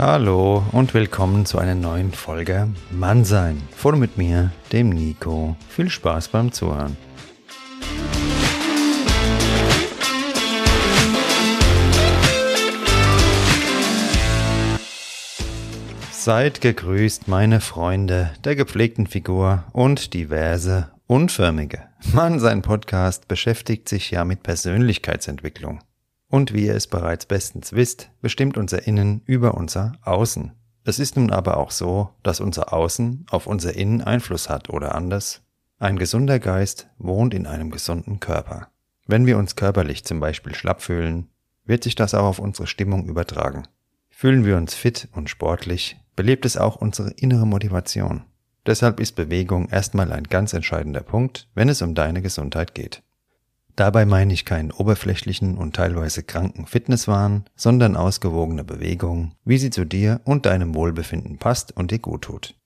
Hallo und willkommen zu einer neuen Folge Mannsein. Von mit mir, dem Nico. Viel Spaß beim Zuhören. Seid gegrüßt, meine Freunde der gepflegten Figur und diverse unförmige. Mannsein Podcast beschäftigt sich ja mit Persönlichkeitsentwicklung. Und wie ihr es bereits bestens wisst, bestimmt unser Innen über unser Außen. Es ist nun aber auch so, dass unser Außen auf unser Innen Einfluss hat oder anders. Ein gesunder Geist wohnt in einem gesunden Körper. Wenn wir uns körperlich zum Beispiel schlapp fühlen, wird sich das auch auf unsere Stimmung übertragen. Fühlen wir uns fit und sportlich, belebt es auch unsere innere Motivation. Deshalb ist Bewegung erstmal ein ganz entscheidender Punkt, wenn es um deine Gesundheit geht. Dabei meine ich keinen oberflächlichen und teilweise kranken Fitnesswahn, sondern ausgewogene Bewegung, wie sie zu dir und deinem Wohlbefinden passt und dir gut tut.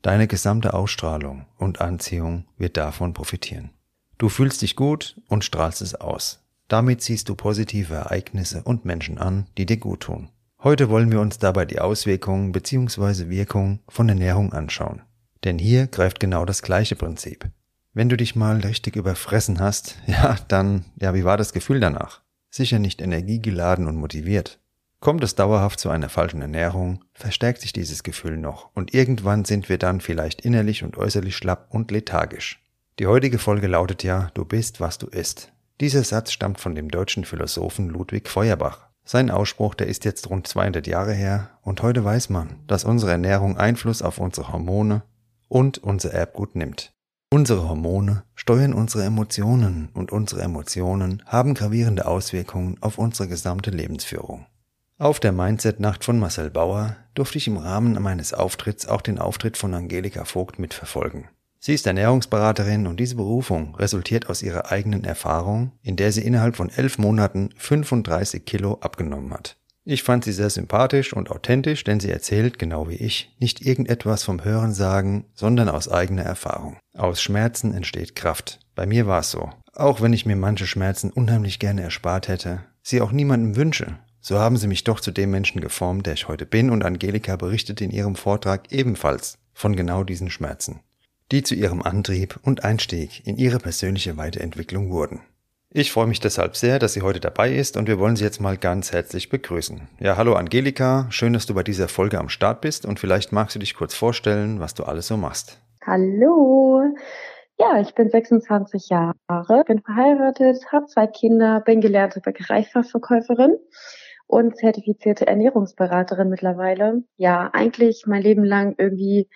Deine gesamte Ausstrahlung und Anziehung wird davon profitieren. Du fühlst dich gut und strahlst es aus. Damit ziehst du positive Ereignisse und Menschen an, die dir gut tun. Heute wollen wir uns dabei die Auswirkungen bzw. Wirkung von Ernährung anschauen. Denn hier greift genau das gleiche Prinzip. Wenn du dich mal richtig überfressen hast, ja, dann, ja, wie war das Gefühl danach? Sicher nicht energiegeladen und motiviert. Kommt es dauerhaft zu einer falschen Ernährung, verstärkt sich dieses Gefühl noch und irgendwann sind wir dann vielleicht innerlich und äußerlich schlapp und lethargisch. Die heutige Folge lautet ja, du bist, was du isst. Dieser Satz stammt von dem deutschen Philosophen Ludwig Feuerbach. Sein Ausspruch, der ist jetzt rund 200 Jahre her und heute weiß man, dass unsere Ernährung Einfluss auf unsere Hormone und unser Erbgut nimmt. Unsere Hormone steuern unsere Emotionen und unsere Emotionen haben gravierende Auswirkungen auf unsere gesamte Lebensführung. Auf der Mindset-Nacht von Marcel Bauer durfte ich im Rahmen meines Auftritts auch den Auftritt von Angelika Vogt mitverfolgen. Sie ist Ernährungsberaterin und diese Berufung resultiert aus ihrer eigenen Erfahrung, in der sie innerhalb von elf Monaten 35 Kilo abgenommen hat. Ich fand sie sehr sympathisch und authentisch, denn sie erzählt, genau wie ich, nicht irgendetwas vom Hörensagen, sondern aus eigener Erfahrung. Aus Schmerzen entsteht Kraft. Bei mir war es so. Auch wenn ich mir manche Schmerzen unheimlich gerne erspart hätte, sie auch niemandem wünsche, so haben sie mich doch zu dem Menschen geformt, der ich heute bin, und Angelika berichtet in ihrem Vortrag ebenfalls von genau diesen Schmerzen, die zu ihrem Antrieb und Einstieg in ihre persönliche Weiterentwicklung wurden. Ich freue mich deshalb sehr, dass sie heute dabei ist und wir wollen sie jetzt mal ganz herzlich begrüßen. Ja, hallo Angelika, schön, dass du bei dieser Folge am Start bist und vielleicht magst du dich kurz vorstellen, was du alles so machst. Hallo. Ja, ich bin 26 Jahre, bin verheiratet, habe zwei Kinder, bin gelernte Bäckereifachverkäuferin und zertifizierte Ernährungsberaterin mittlerweile. Ja, eigentlich mein Leben lang irgendwie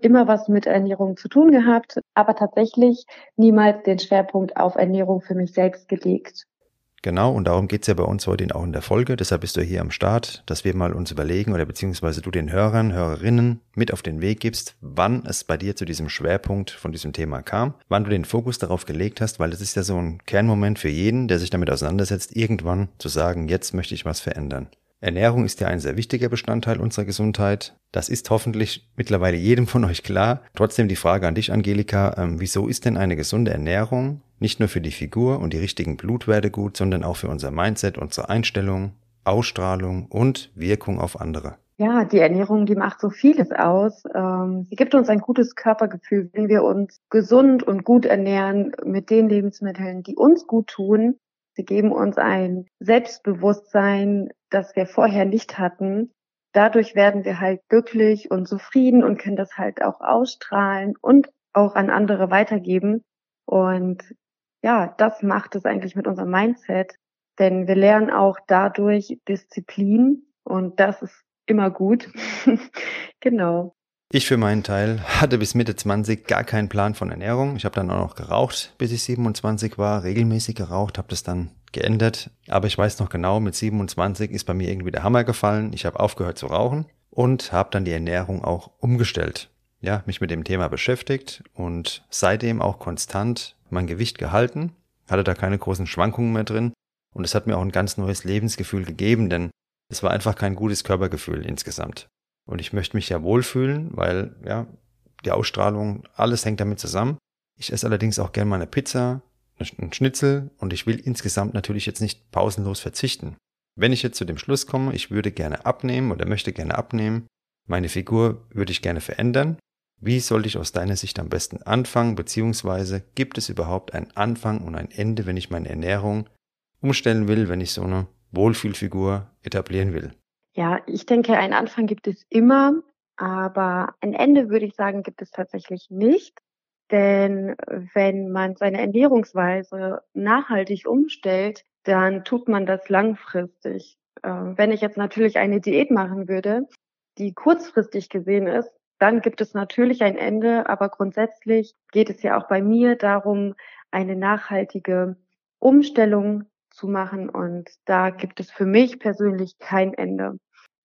immer was mit Ernährung zu tun gehabt, aber tatsächlich niemals den Schwerpunkt auf Ernährung für mich selbst gelegt. Genau, und darum geht's ja bei uns heute auch in der Folge. Deshalb bist du hier am Start, dass wir mal uns überlegen oder beziehungsweise du den Hörern, Hörerinnen mit auf den Weg gibst, wann es bei dir zu diesem Schwerpunkt von diesem Thema kam, wann du den Fokus darauf gelegt hast, weil es ist ja so ein Kernmoment für jeden, der sich damit auseinandersetzt, irgendwann zu sagen, jetzt möchte ich was verändern. Ernährung ist ja ein sehr wichtiger Bestandteil unserer Gesundheit. Das ist hoffentlich mittlerweile jedem von euch klar. Trotzdem die Frage an dich, Angelika, ähm, wieso ist denn eine gesunde Ernährung nicht nur für die Figur und die richtigen Blutwerte gut, sondern auch für unser Mindset, unsere Einstellung, Ausstrahlung und Wirkung auf andere? Ja, die Ernährung, die macht so vieles aus. Ähm, sie gibt uns ein gutes Körpergefühl, wenn wir uns gesund und gut ernähren mit den Lebensmitteln, die uns gut tun. Sie geben uns ein Selbstbewusstsein, das wir vorher nicht hatten. Dadurch werden wir halt glücklich und zufrieden und können das halt auch ausstrahlen und auch an andere weitergeben. Und ja, das macht es eigentlich mit unserem Mindset, denn wir lernen auch dadurch Disziplin und das ist immer gut. genau. Ich für meinen Teil hatte bis Mitte 20 gar keinen Plan von Ernährung. Ich habe dann auch noch geraucht, bis ich 27 war, regelmäßig geraucht, habe das dann geändert. Aber ich weiß noch genau, mit 27 ist bei mir irgendwie der Hammer gefallen. Ich habe aufgehört zu rauchen und habe dann die Ernährung auch umgestellt. Ja, mich mit dem Thema beschäftigt und seitdem auch konstant mein Gewicht gehalten, hatte da keine großen Schwankungen mehr drin und es hat mir auch ein ganz neues Lebensgefühl gegeben, denn es war einfach kein gutes Körpergefühl insgesamt. Und ich möchte mich ja wohlfühlen, weil, ja, die Ausstrahlung, alles hängt damit zusammen. Ich esse allerdings auch gerne mal eine Pizza, einen Schnitzel und ich will insgesamt natürlich jetzt nicht pausenlos verzichten. Wenn ich jetzt zu dem Schluss komme, ich würde gerne abnehmen oder möchte gerne abnehmen, meine Figur würde ich gerne verändern, wie sollte ich aus deiner Sicht am besten anfangen, beziehungsweise gibt es überhaupt einen Anfang und ein Ende, wenn ich meine Ernährung umstellen will, wenn ich so eine Wohlfühlfigur etablieren will? Ja, ich denke, einen Anfang gibt es immer, aber ein Ende würde ich sagen, gibt es tatsächlich nicht. Denn wenn man seine Ernährungsweise nachhaltig umstellt, dann tut man das langfristig. Ähm, wenn ich jetzt natürlich eine Diät machen würde, die kurzfristig gesehen ist, dann gibt es natürlich ein Ende, aber grundsätzlich geht es ja auch bei mir darum, eine nachhaltige Umstellung zu machen und da gibt es für mich persönlich kein Ende.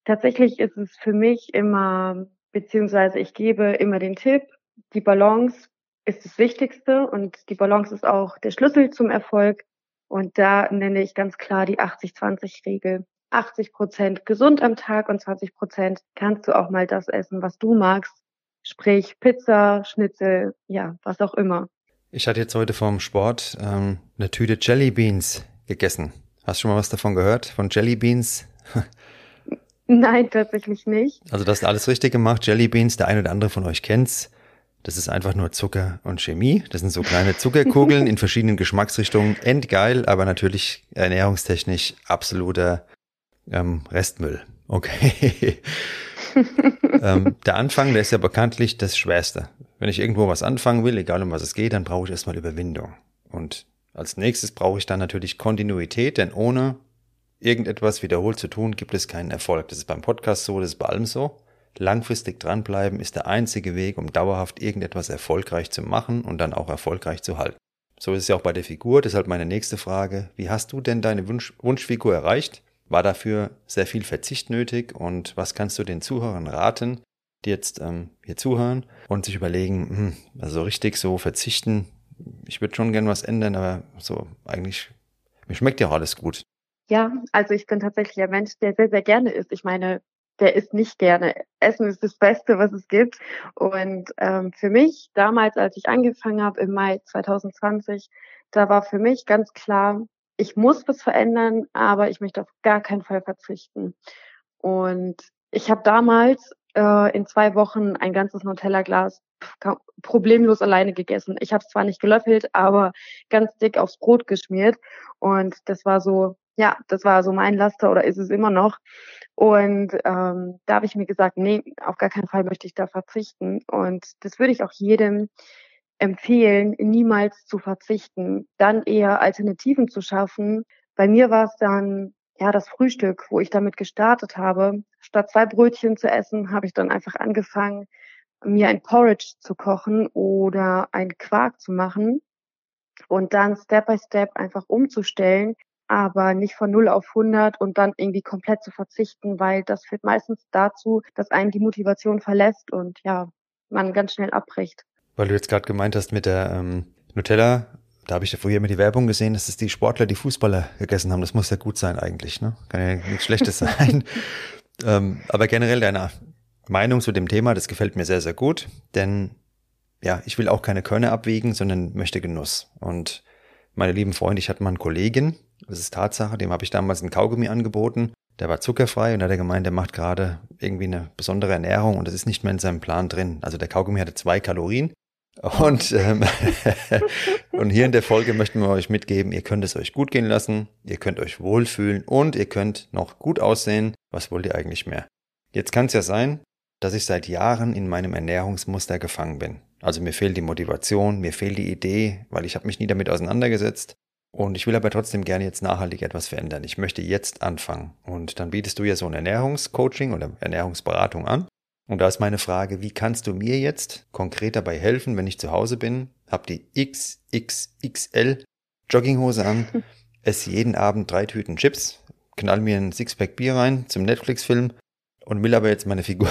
Tatsächlich ist es für mich immer, beziehungsweise ich gebe immer den Tipp, die Balance ist das Wichtigste und die Balance ist auch der Schlüssel zum Erfolg. Und da nenne ich ganz klar die 80-20-Regel. 80 Prozent gesund am Tag und 20 Prozent kannst du auch mal das essen, was du magst. Sprich Pizza, Schnitzel, ja, was auch immer. Ich hatte jetzt heute vom Sport ähm, eine Tüte Jelly Beans gegessen. Hast du schon mal was davon gehört? Von Jelly Beans? Nein, tatsächlich nicht. Also das ist alles richtig gemacht. Jelly Beans, der eine oder andere von euch kennt's. Das ist einfach nur Zucker und Chemie. Das sind so kleine Zuckerkugeln in verschiedenen Geschmacksrichtungen. Endgeil, aber natürlich ernährungstechnisch absoluter ähm, Restmüll. Okay. ähm, der Anfang, der ist ja bekanntlich das Schwerste. Wenn ich irgendwo was anfangen will, egal um was es geht, dann brauche ich erstmal Überwindung. Und als nächstes brauche ich dann natürlich Kontinuität, denn ohne irgendetwas wiederholt zu tun, gibt es keinen Erfolg. Das ist beim Podcast so, das ist bei allem so. Langfristig dranbleiben ist der einzige Weg, um dauerhaft irgendetwas erfolgreich zu machen und dann auch erfolgreich zu halten. So ist es ja auch bei der Figur. Deshalb meine nächste Frage. Wie hast du denn deine Wunsch Wunschfigur erreicht? War dafür sehr viel Verzicht nötig? Und was kannst du den Zuhörern raten, die jetzt ähm, hier zuhören und sich überlegen, hm, also richtig so verzichten, ich würde schon gern was ändern, aber so eigentlich, mir schmeckt ja alles gut. Ja, also ich bin tatsächlich ein Mensch, der sehr, sehr gerne isst. Ich meine, der isst nicht gerne. Essen ist das Beste, was es gibt. Und ähm, für mich, damals, als ich angefangen habe im Mai 2020, da war für mich ganz klar, ich muss was verändern, aber ich möchte auf gar keinen Fall verzichten. Und ich habe damals äh, in zwei Wochen ein ganzes Nutella-Glas problemlos alleine gegessen. Ich habe es zwar nicht gelöffelt, aber ganz dick aufs Brot geschmiert. Und das war so, ja, das war so mein Laster oder ist es immer noch. Und ähm, da habe ich mir gesagt, nee, auf gar keinen Fall möchte ich da verzichten. Und das würde ich auch jedem empfehlen, niemals zu verzichten, dann eher Alternativen zu schaffen. Bei mir war es dann ja das Frühstück, wo ich damit gestartet habe. Statt zwei Brötchen zu essen, habe ich dann einfach angefangen, mir ein Porridge zu kochen oder ein Quark zu machen und dann Step by Step einfach umzustellen, aber nicht von 0 auf 100 und dann irgendwie komplett zu verzichten, weil das führt meistens dazu, dass einen die Motivation verlässt und ja, man ganz schnell abbricht. Weil du jetzt gerade gemeint hast mit der ähm, Nutella, da habe ich ja vorher immer die Werbung gesehen, dass es die Sportler, die Fußballer gegessen haben. Das muss ja gut sein eigentlich, ne? Kann ja nichts Schlechtes sein. ähm, aber generell deine Meinung zu dem Thema, das gefällt mir sehr, sehr gut, denn ja, ich will auch keine Körner abwiegen, sondern möchte Genuss. Und meine lieben Freunde, ich hatte mal einen Kollegen, das ist Tatsache, dem habe ich damals ein Kaugummi angeboten. der war zuckerfrei und hat er gemeint, der macht gerade irgendwie eine besondere Ernährung und das ist nicht mehr in seinem Plan drin. Also der Kaugummi hatte zwei Kalorien. Und, ähm, und hier in der Folge möchten wir euch mitgeben, ihr könnt es euch gut gehen lassen, ihr könnt euch wohlfühlen und ihr könnt noch gut aussehen. Was wollt ihr eigentlich mehr? Jetzt kann es ja sein, dass ich seit Jahren in meinem Ernährungsmuster gefangen bin. Also mir fehlt die Motivation, mir fehlt die Idee, weil ich habe mich nie damit auseinandergesetzt. Und ich will aber trotzdem gerne jetzt nachhaltig etwas verändern. Ich möchte jetzt anfangen. Und dann bietest du ja so ein Ernährungscoaching oder Ernährungsberatung an. Und da ist meine Frage, wie kannst du mir jetzt konkret dabei helfen, wenn ich zu Hause bin, hab die XXXL Jogginghose an, esse jeden Abend drei Tüten Chips, knall mir ein Sixpack Bier rein zum Netflix-Film und will aber jetzt meine Figur,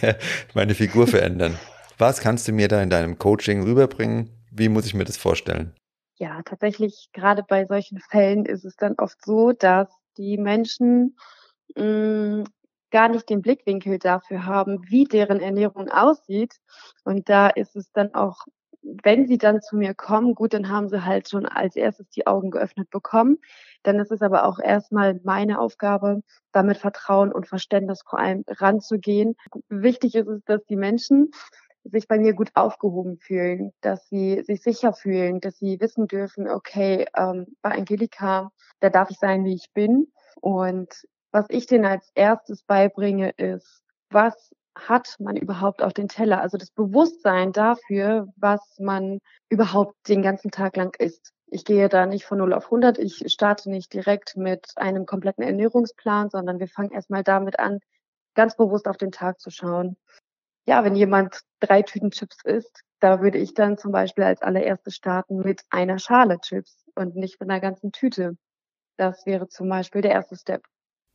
meine Figur verändern. Was kannst du mir da in deinem Coaching rüberbringen? Wie muss ich mir das vorstellen? Ja, tatsächlich, gerade bei solchen Fällen ist es dann oft so, dass die Menschen mh, mm, gar nicht den Blickwinkel dafür haben, wie deren Ernährung aussieht. Und da ist es dann auch, wenn sie dann zu mir kommen, gut, dann haben sie halt schon als erstes die Augen geöffnet bekommen. Dann ist es aber auch erstmal meine Aufgabe, damit Vertrauen und Verständnis vor allem ranzugehen. Wichtig ist es, dass die Menschen sich bei mir gut aufgehoben fühlen, dass sie sich sicher fühlen, dass sie wissen dürfen, okay, ähm, bei Angelika, da darf ich sein, wie ich bin. Und was ich denen als erstes beibringe, ist, was hat man überhaupt auf den Teller? Also das Bewusstsein dafür, was man überhaupt den ganzen Tag lang isst. Ich gehe da nicht von 0 auf 100. Ich starte nicht direkt mit einem kompletten Ernährungsplan, sondern wir fangen erstmal damit an, ganz bewusst auf den Tag zu schauen. Ja, wenn jemand drei Tüten Chips isst, da würde ich dann zum Beispiel als allererstes starten mit einer Schale Chips und nicht mit einer ganzen Tüte. Das wäre zum Beispiel der erste Step.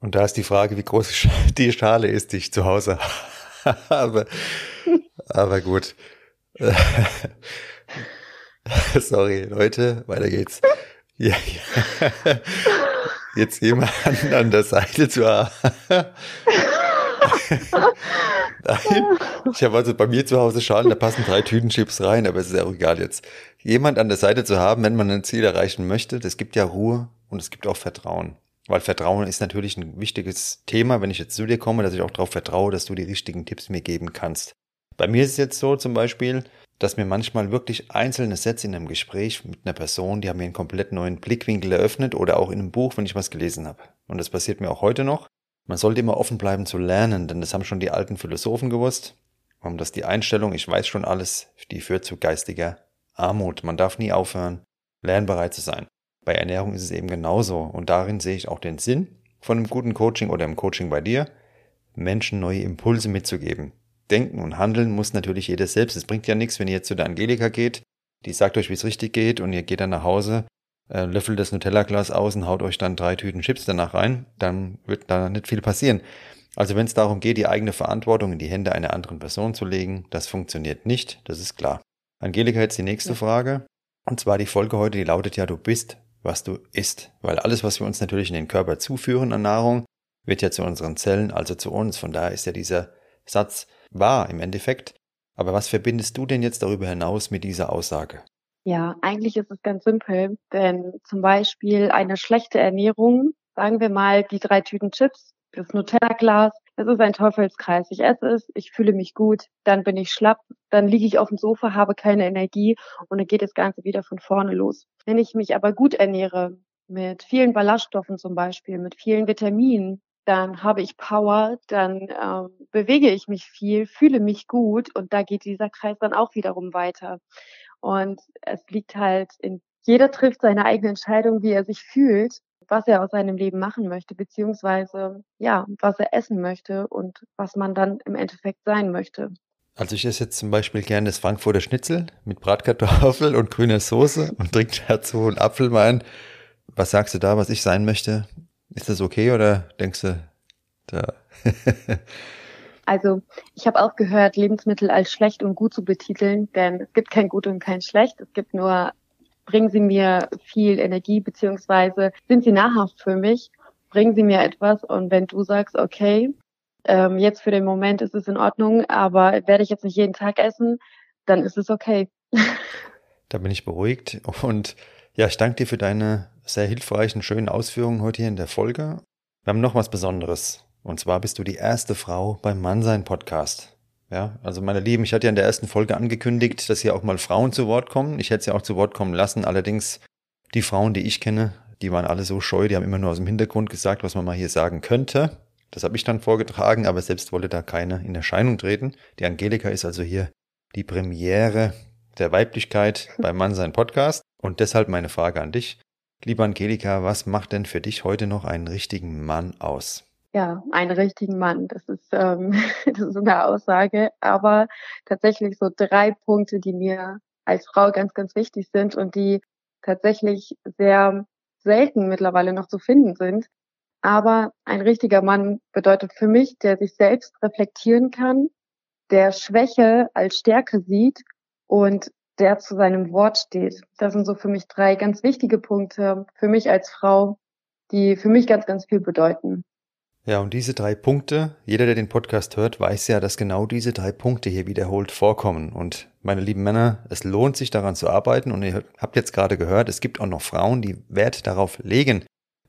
Und da ist die Frage, wie groß die Schale ist, die ich zu Hause habe. Aber gut. Sorry, Leute, weiter geht's. Ja, ja. Jetzt jemanden an der Seite zu haben. Nein, ich habe also bei mir zu Hause Schalen, da passen drei Tüten Chips rein, aber es ist ja auch egal jetzt. Jemand an der Seite zu haben, wenn man ein Ziel erreichen möchte, das gibt ja Ruhe und es gibt auch Vertrauen. Weil Vertrauen ist natürlich ein wichtiges Thema, wenn ich jetzt zu dir komme, dass ich auch darauf vertraue, dass du die richtigen Tipps mir geben kannst. Bei mir ist es jetzt so zum Beispiel, dass mir manchmal wirklich einzelne Sätze in einem Gespräch mit einer Person, die haben mir einen komplett neuen Blickwinkel eröffnet oder auch in einem Buch, wenn ich was gelesen habe. Und das passiert mir auch heute noch. Man sollte immer offen bleiben zu lernen, denn das haben schon die alten Philosophen gewusst. Und dass die Einstellung, ich weiß schon alles, die führt zu geistiger Armut. Man darf nie aufhören, lernbereit zu sein. Bei Ernährung ist es eben genauso. Und darin sehe ich auch den Sinn von einem guten Coaching oder im Coaching bei dir, Menschen neue Impulse mitzugeben. Denken und handeln muss natürlich jeder selbst. Es bringt ja nichts, wenn ihr jetzt zu der Angelika geht, die sagt euch, wie es richtig geht und ihr geht dann nach Hause, äh, löffelt das Nutella-Glas aus und haut euch dann drei Tüten Chips danach rein, dann wird da nicht viel passieren. Also wenn es darum geht, die eigene Verantwortung in die Hände einer anderen Person zu legen, das funktioniert nicht, das ist klar. Angelika, jetzt die nächste ja. Frage. Und zwar die Folge heute, die lautet ja, du bist, was du isst. Weil alles, was wir uns natürlich in den Körper zuführen an Nahrung, wird ja zu unseren Zellen, also zu uns. Von daher ist ja dieser Satz wahr im Endeffekt. Aber was verbindest du denn jetzt darüber hinaus mit dieser Aussage? Ja, eigentlich ist es ganz simpel, denn zum Beispiel eine schlechte Ernährung, sagen wir mal die drei Tüten Chips, das Nutella-Glas, es ist ein Teufelskreis. Ich esse es, ich fühle mich gut, dann bin ich schlapp, dann liege ich auf dem Sofa, habe keine Energie und dann geht das Ganze wieder von vorne los. Wenn ich mich aber gut ernähre, mit vielen Ballaststoffen zum Beispiel, mit vielen Vitaminen, dann habe ich Power, dann ähm, bewege ich mich viel, fühle mich gut und da geht dieser Kreis dann auch wiederum weiter. Und es liegt halt in jeder trifft seine eigene Entscheidung, wie er sich fühlt was er aus seinem Leben machen möchte, beziehungsweise ja, was er essen möchte und was man dann im Endeffekt sein möchte. Also ich esse jetzt zum Beispiel gerne das Frankfurter Schnitzel mit Bratkartoffel und grüner Soße und trinke dazu einen Apfelwein. Was sagst du da, was ich sein möchte? Ist das okay oder denkst du da? also ich habe auch gehört, Lebensmittel als schlecht und gut zu betiteln, denn es gibt kein gut und kein schlecht. Es gibt nur bringen Sie mir viel Energie, beziehungsweise sind Sie nahrhaft für mich, bringen Sie mir etwas und wenn du sagst, okay, ähm, jetzt für den Moment ist es in Ordnung, aber werde ich jetzt nicht jeden Tag essen, dann ist es okay. Da bin ich beruhigt und ja, ich danke dir für deine sehr hilfreichen, schönen Ausführungen heute hier in der Folge. Wir haben noch was Besonderes. Und zwar bist du die erste Frau beim Mannsein Podcast. Ja, also meine Lieben, ich hatte ja in der ersten Folge angekündigt, dass hier auch mal Frauen zu Wort kommen. Ich hätte sie auch zu Wort kommen lassen. Allerdings die Frauen, die ich kenne, die waren alle so scheu, die haben immer nur aus dem Hintergrund gesagt, was man mal hier sagen könnte. Das habe ich dann vorgetragen, aber selbst wollte da keine in Erscheinung treten. Die Angelika ist also hier die Premiere der Weiblichkeit beim Mannsein Podcast. Und deshalb meine Frage an dich. Liebe Angelika, was macht denn für dich heute noch einen richtigen Mann aus? Ja, einen richtigen Mann. Das ist, ähm, das ist eine Aussage. Aber tatsächlich so drei Punkte, die mir als Frau ganz, ganz wichtig sind und die tatsächlich sehr selten mittlerweile noch zu finden sind. Aber ein richtiger Mann bedeutet für mich, der sich selbst reflektieren kann, der Schwäche als Stärke sieht und der zu seinem Wort steht. Das sind so für mich drei ganz wichtige Punkte für mich als Frau, die für mich ganz, ganz viel bedeuten. Ja, und diese drei Punkte, jeder, der den Podcast hört, weiß ja, dass genau diese drei Punkte hier wiederholt vorkommen. Und meine lieben Männer, es lohnt sich daran zu arbeiten. Und ihr habt jetzt gerade gehört, es gibt auch noch Frauen, die Wert darauf legen,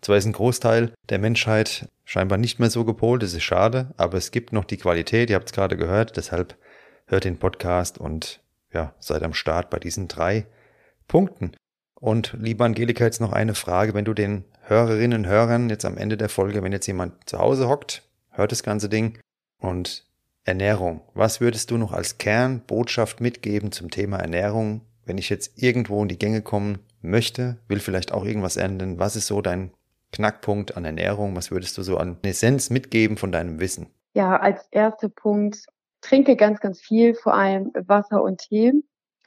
zwar ist ein Großteil der Menschheit scheinbar nicht mehr so gepolt, das ist schade, aber es gibt noch die Qualität, ihr habt es gerade gehört, deshalb hört den Podcast und ja, seid am Start bei diesen drei Punkten. Und liebe Angelika, jetzt noch eine Frage, wenn du den Hörerinnen und Hörern jetzt am Ende der Folge, wenn jetzt jemand zu Hause hockt, hört das ganze Ding und Ernährung. Was würdest du noch als Kernbotschaft mitgeben zum Thema Ernährung, wenn ich jetzt irgendwo in die Gänge kommen möchte, will vielleicht auch irgendwas ändern? Was ist so dein Knackpunkt an Ernährung? Was würdest du so an Essenz mitgeben von deinem Wissen? Ja, als erster Punkt, trinke ganz, ganz viel, vor allem Wasser und Tee.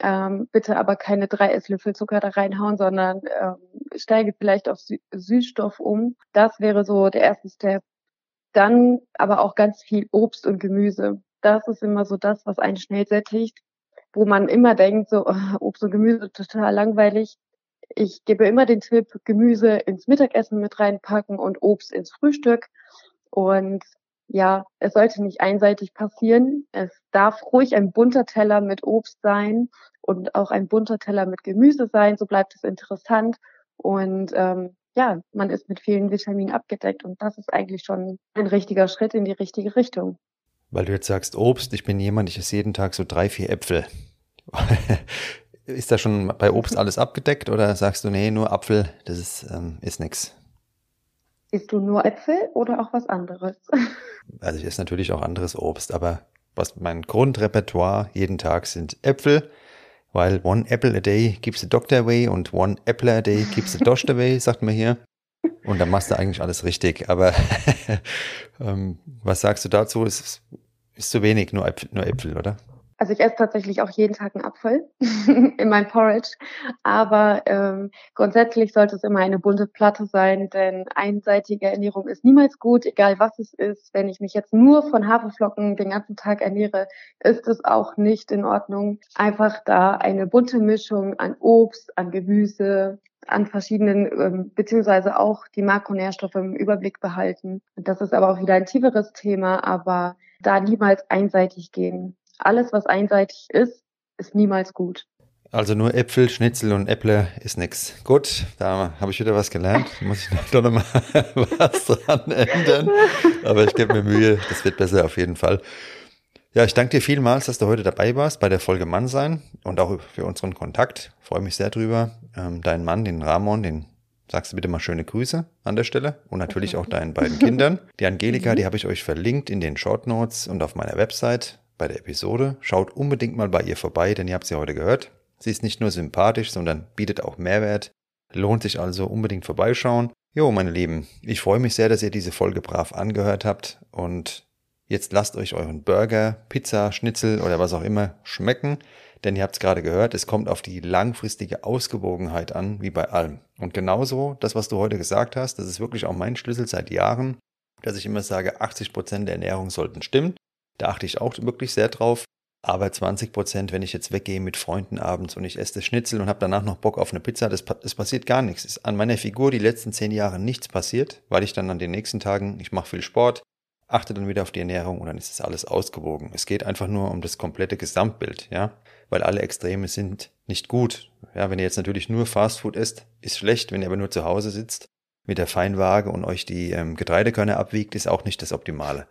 Ähm, bitte aber keine drei Esslöffel Zucker da reinhauen, sondern ähm, steige vielleicht auf Sü Süßstoff um. Das wäre so der erste Step. Dann aber auch ganz viel Obst und Gemüse. Das ist immer so das, was einen schnell sättigt, wo man immer denkt, so Obst und Gemüse total langweilig ich gebe immer den Tipp, Gemüse ins Mittagessen mit reinpacken und Obst ins Frühstück. Und ja, es sollte nicht einseitig passieren. Es darf ruhig ein bunter Teller mit Obst sein und auch ein bunter Teller mit Gemüse sein. So bleibt es interessant. Und ähm, ja, man ist mit vielen Vitaminen abgedeckt. Und das ist eigentlich schon ein richtiger Schritt in die richtige Richtung. Weil du jetzt sagst Obst, ich bin jemand, ich esse jeden Tag so drei, vier Äpfel. Ist da schon bei Obst alles abgedeckt oder sagst du, nee, nur Apfel, das ist, ähm, ist nix? Isst du nur Äpfel oder auch was anderes? Also ich esse natürlich auch anderes Obst, aber was mein Grundrepertoire jeden Tag sind Äpfel, weil one apple a day keeps the doctor away und one apple a day keeps the dost away, sagt man hier. Und dann machst du eigentlich alles richtig. Aber ähm, was sagst du dazu? Ist, ist zu wenig, nur Äpfel, nur Äpfel, oder? Also ich esse tatsächlich auch jeden Tag einen Apfel in meinem Porridge, aber ähm, grundsätzlich sollte es immer eine bunte Platte sein, denn einseitige Ernährung ist niemals gut, egal was es ist. Wenn ich mich jetzt nur von Haferflocken den ganzen Tag ernähre, ist es auch nicht in Ordnung. Einfach da eine bunte Mischung an Obst, an Gemüse, an verschiedenen, ähm, beziehungsweise auch die Makronährstoffe im Überblick behalten. Das ist aber auch wieder ein tieferes Thema, aber da niemals einseitig gehen alles, was einseitig ist, ist niemals gut. Also nur Äpfel, Schnitzel und Äpple ist nix. Gut, da habe ich wieder was gelernt. Muss ich doch nochmal was dran ändern. Aber ich gebe mir Mühe, das wird besser auf jeden Fall. Ja, ich danke dir vielmals, dass du heute dabei warst bei der Folge Mann sein und auch für unseren Kontakt. Freue mich sehr drüber. Ähm, deinen Mann, den Ramon, den sagst du bitte mal schöne Grüße an der Stelle und natürlich auch deinen beiden Kindern. Die Angelika, die habe ich euch verlinkt in den Short Notes und auf meiner Website bei der Episode. Schaut unbedingt mal bei ihr vorbei, denn ihr habt sie heute gehört. Sie ist nicht nur sympathisch, sondern bietet auch Mehrwert. Lohnt sich also unbedingt vorbeischauen. Jo, meine Lieben, ich freue mich sehr, dass ihr diese Folge brav angehört habt und jetzt lasst euch euren Burger, Pizza, Schnitzel oder was auch immer schmecken, denn ihr habt es gerade gehört, es kommt auf die langfristige Ausgewogenheit an, wie bei allem. Und genauso, das, was du heute gesagt hast, das ist wirklich auch mein Schlüssel seit Jahren, dass ich immer sage, 80 Prozent der Ernährung sollten stimmen. Da achte ich auch wirklich sehr drauf. Aber 20 Prozent, wenn ich jetzt weggehe mit Freunden abends und ich esse das Schnitzel und habe danach noch Bock auf eine Pizza, das, das passiert gar nichts. Ist an meiner Figur die letzten zehn Jahre nichts passiert, weil ich dann an den nächsten Tagen, ich mache viel Sport, achte dann wieder auf die Ernährung und dann ist das alles ausgewogen. Es geht einfach nur um das komplette Gesamtbild, ja, weil alle Extreme sind nicht gut. Ja, wenn ihr jetzt natürlich nur Fastfood esst, ist schlecht, wenn ihr aber nur zu Hause sitzt mit der Feinwaage und euch die ähm, Getreidekörner abwiegt, ist auch nicht das Optimale.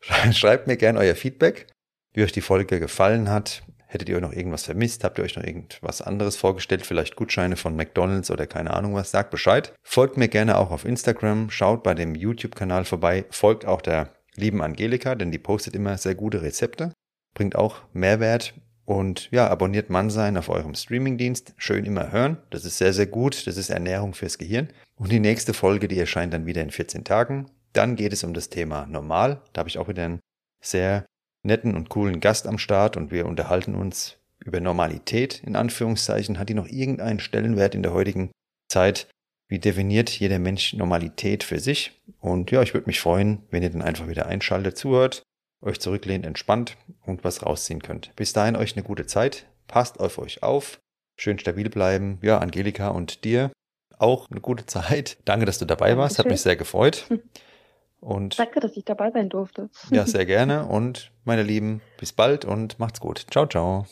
Schreibt mir gerne euer Feedback, wie euch die Folge gefallen hat. Hättet ihr noch irgendwas vermisst? Habt ihr euch noch irgendwas anderes vorgestellt? Vielleicht Gutscheine von McDonalds oder keine Ahnung was? Sagt Bescheid. Folgt mir gerne auch auf Instagram. Schaut bei dem YouTube-Kanal vorbei. Folgt auch der lieben Angelika, denn die postet immer sehr gute Rezepte. Bringt auch Mehrwert. Und ja, abonniert Mannsein auf eurem Streamingdienst. Schön immer hören. Das ist sehr, sehr gut. Das ist Ernährung fürs Gehirn. Und die nächste Folge, die erscheint dann wieder in 14 Tagen. Dann geht es um das Thema Normal. Da habe ich auch wieder einen sehr netten und coolen Gast am Start und wir unterhalten uns über Normalität in Anführungszeichen. Hat die noch irgendeinen Stellenwert in der heutigen Zeit? Wie definiert jeder Mensch Normalität für sich? Und ja, ich würde mich freuen, wenn ihr dann einfach wieder einschaltet, zuhört, euch zurücklehnt, entspannt und was rausziehen könnt. Bis dahin euch eine gute Zeit. Passt auf euch auf. Schön stabil bleiben. Ja, Angelika und dir auch eine gute Zeit. Danke, dass du dabei warst. Hat mich sehr gefreut. Und Danke, dass ich dabei sein durfte. Ja, sehr gerne. Und meine Lieben, bis bald und macht's gut. Ciao, ciao.